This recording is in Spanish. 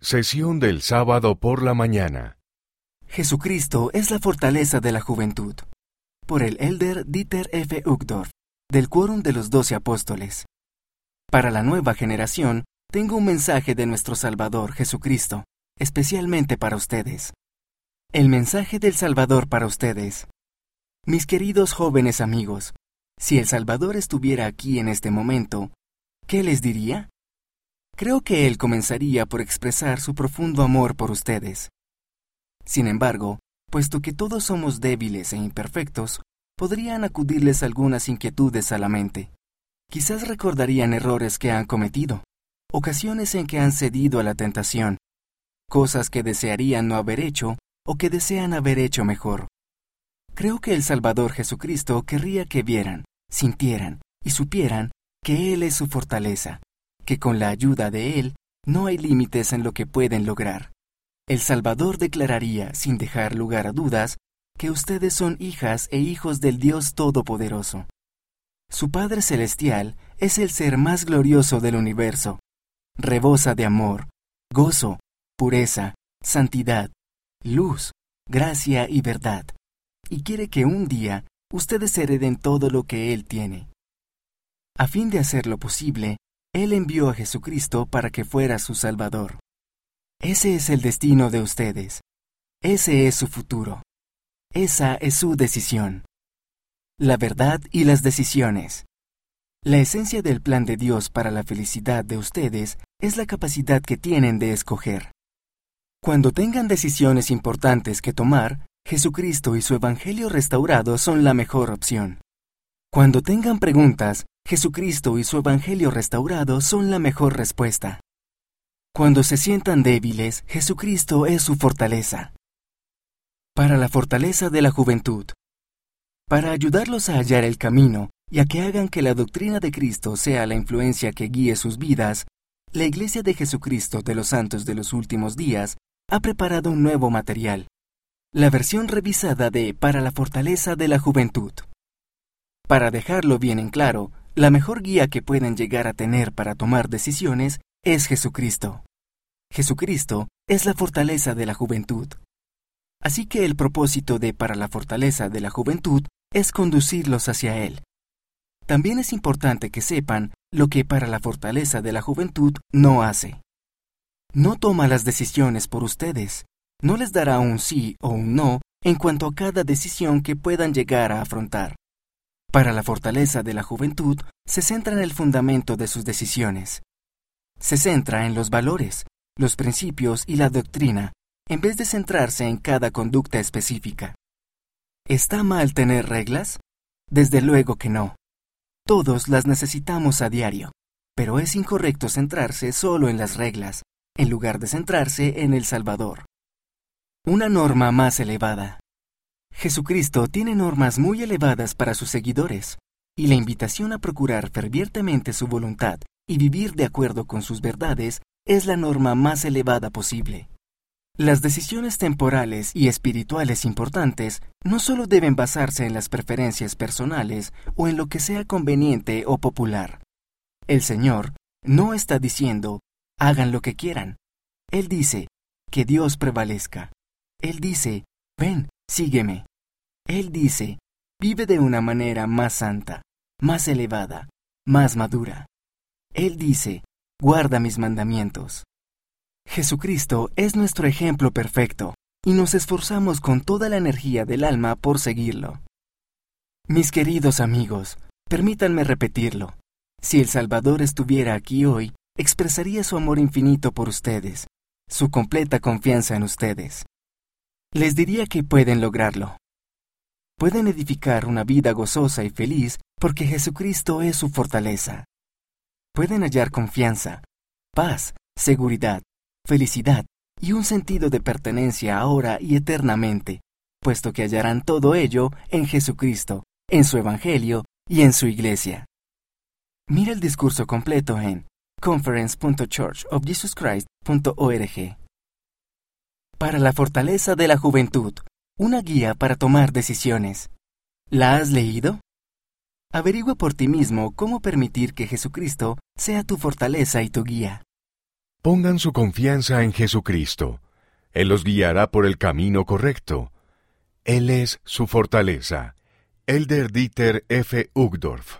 Sesión del sábado por la mañana. Jesucristo es la fortaleza de la juventud. Por el elder Dieter F. Uchtdorf, del Quórum de los Doce Apóstoles. Para la nueva generación, tengo un mensaje de nuestro Salvador Jesucristo, especialmente para ustedes. El mensaje del Salvador para ustedes. Mis queridos jóvenes amigos, si el Salvador estuviera aquí en este momento, ¿qué les diría? Creo que él comenzaría por expresar su profundo amor por ustedes. Sin embargo, puesto que todos somos débiles e imperfectos, podrían acudirles algunas inquietudes a la mente. Quizás recordarían errores que han cometido, ocasiones en que han cedido a la tentación, cosas que desearían no haber hecho o que desean haber hecho mejor. Creo que el Salvador Jesucristo querría que vieran, sintieran y supieran que Él es su fortaleza, que con la ayuda de Él no hay límites en lo que pueden lograr. El Salvador declararía, sin dejar lugar a dudas, que ustedes son hijas e hijos del Dios Todopoderoso. Su Padre Celestial es el ser más glorioso del universo. Rebosa de amor, gozo, pureza, santidad, luz, gracia y verdad. Y quiere que un día ustedes hereden todo lo que Él tiene. A fin de hacerlo posible, él envió a Jesucristo para que fuera su Salvador. Ese es el destino de ustedes. Ese es su futuro. Esa es su decisión. La verdad y las decisiones. La esencia del plan de Dios para la felicidad de ustedes es la capacidad que tienen de escoger. Cuando tengan decisiones importantes que tomar, Jesucristo y su Evangelio restaurado son la mejor opción. Cuando tengan preguntas, Jesucristo y su Evangelio restaurado son la mejor respuesta. Cuando se sientan débiles, Jesucristo es su fortaleza. Para la fortaleza de la juventud. Para ayudarlos a hallar el camino y a que hagan que la doctrina de Cristo sea la influencia que guíe sus vidas, la Iglesia de Jesucristo de los Santos de los Últimos Días ha preparado un nuevo material, la versión revisada de Para la fortaleza de la juventud. Para dejarlo bien en claro, la mejor guía que pueden llegar a tener para tomar decisiones es Jesucristo. Jesucristo es la fortaleza de la juventud. Así que el propósito de para la fortaleza de la juventud es conducirlos hacia Él. También es importante que sepan lo que para la fortaleza de la juventud no hace. No toma las decisiones por ustedes, no les dará un sí o un no en cuanto a cada decisión que puedan llegar a afrontar. Para la fortaleza de la juventud, se centra en el fundamento de sus decisiones. Se centra en los valores, los principios y la doctrina, en vez de centrarse en cada conducta específica. ¿Está mal tener reglas? Desde luego que no. Todos las necesitamos a diario, pero es incorrecto centrarse solo en las reglas, en lugar de centrarse en el Salvador. Una norma más elevada. Jesucristo tiene normas muy elevadas para sus seguidores, y la invitación a procurar fervientemente su voluntad y vivir de acuerdo con sus verdades es la norma más elevada posible. Las decisiones temporales y espirituales importantes no solo deben basarse en las preferencias personales o en lo que sea conveniente o popular. El Señor no está diciendo, hagan lo que quieran. Él dice, que Dios prevalezca. Él dice, ven, sígueme. Él dice, vive de una manera más santa, más elevada, más madura. Él dice, guarda mis mandamientos. Jesucristo es nuestro ejemplo perfecto, y nos esforzamos con toda la energía del alma por seguirlo. Mis queridos amigos, permítanme repetirlo. Si el Salvador estuviera aquí hoy, expresaría su amor infinito por ustedes, su completa confianza en ustedes. Les diría que pueden lograrlo, pueden edificar una vida gozosa y feliz porque Jesucristo es su fortaleza. Pueden hallar confianza, paz, seguridad, felicidad y un sentido de pertenencia ahora y eternamente, puesto que hallarán todo ello en Jesucristo, en su Evangelio y en su Iglesia. Mira el discurso completo en conference.churchofjesuschrist.org. Para la fortaleza de la juventud, una guía para tomar decisiones. ¿La has leído? Averigua por ti mismo cómo permitir que Jesucristo sea tu fortaleza y tu guía. Pongan su confianza en Jesucristo. Él los guiará por el camino correcto. Él es su fortaleza. Elder Dieter F. Uchtdorf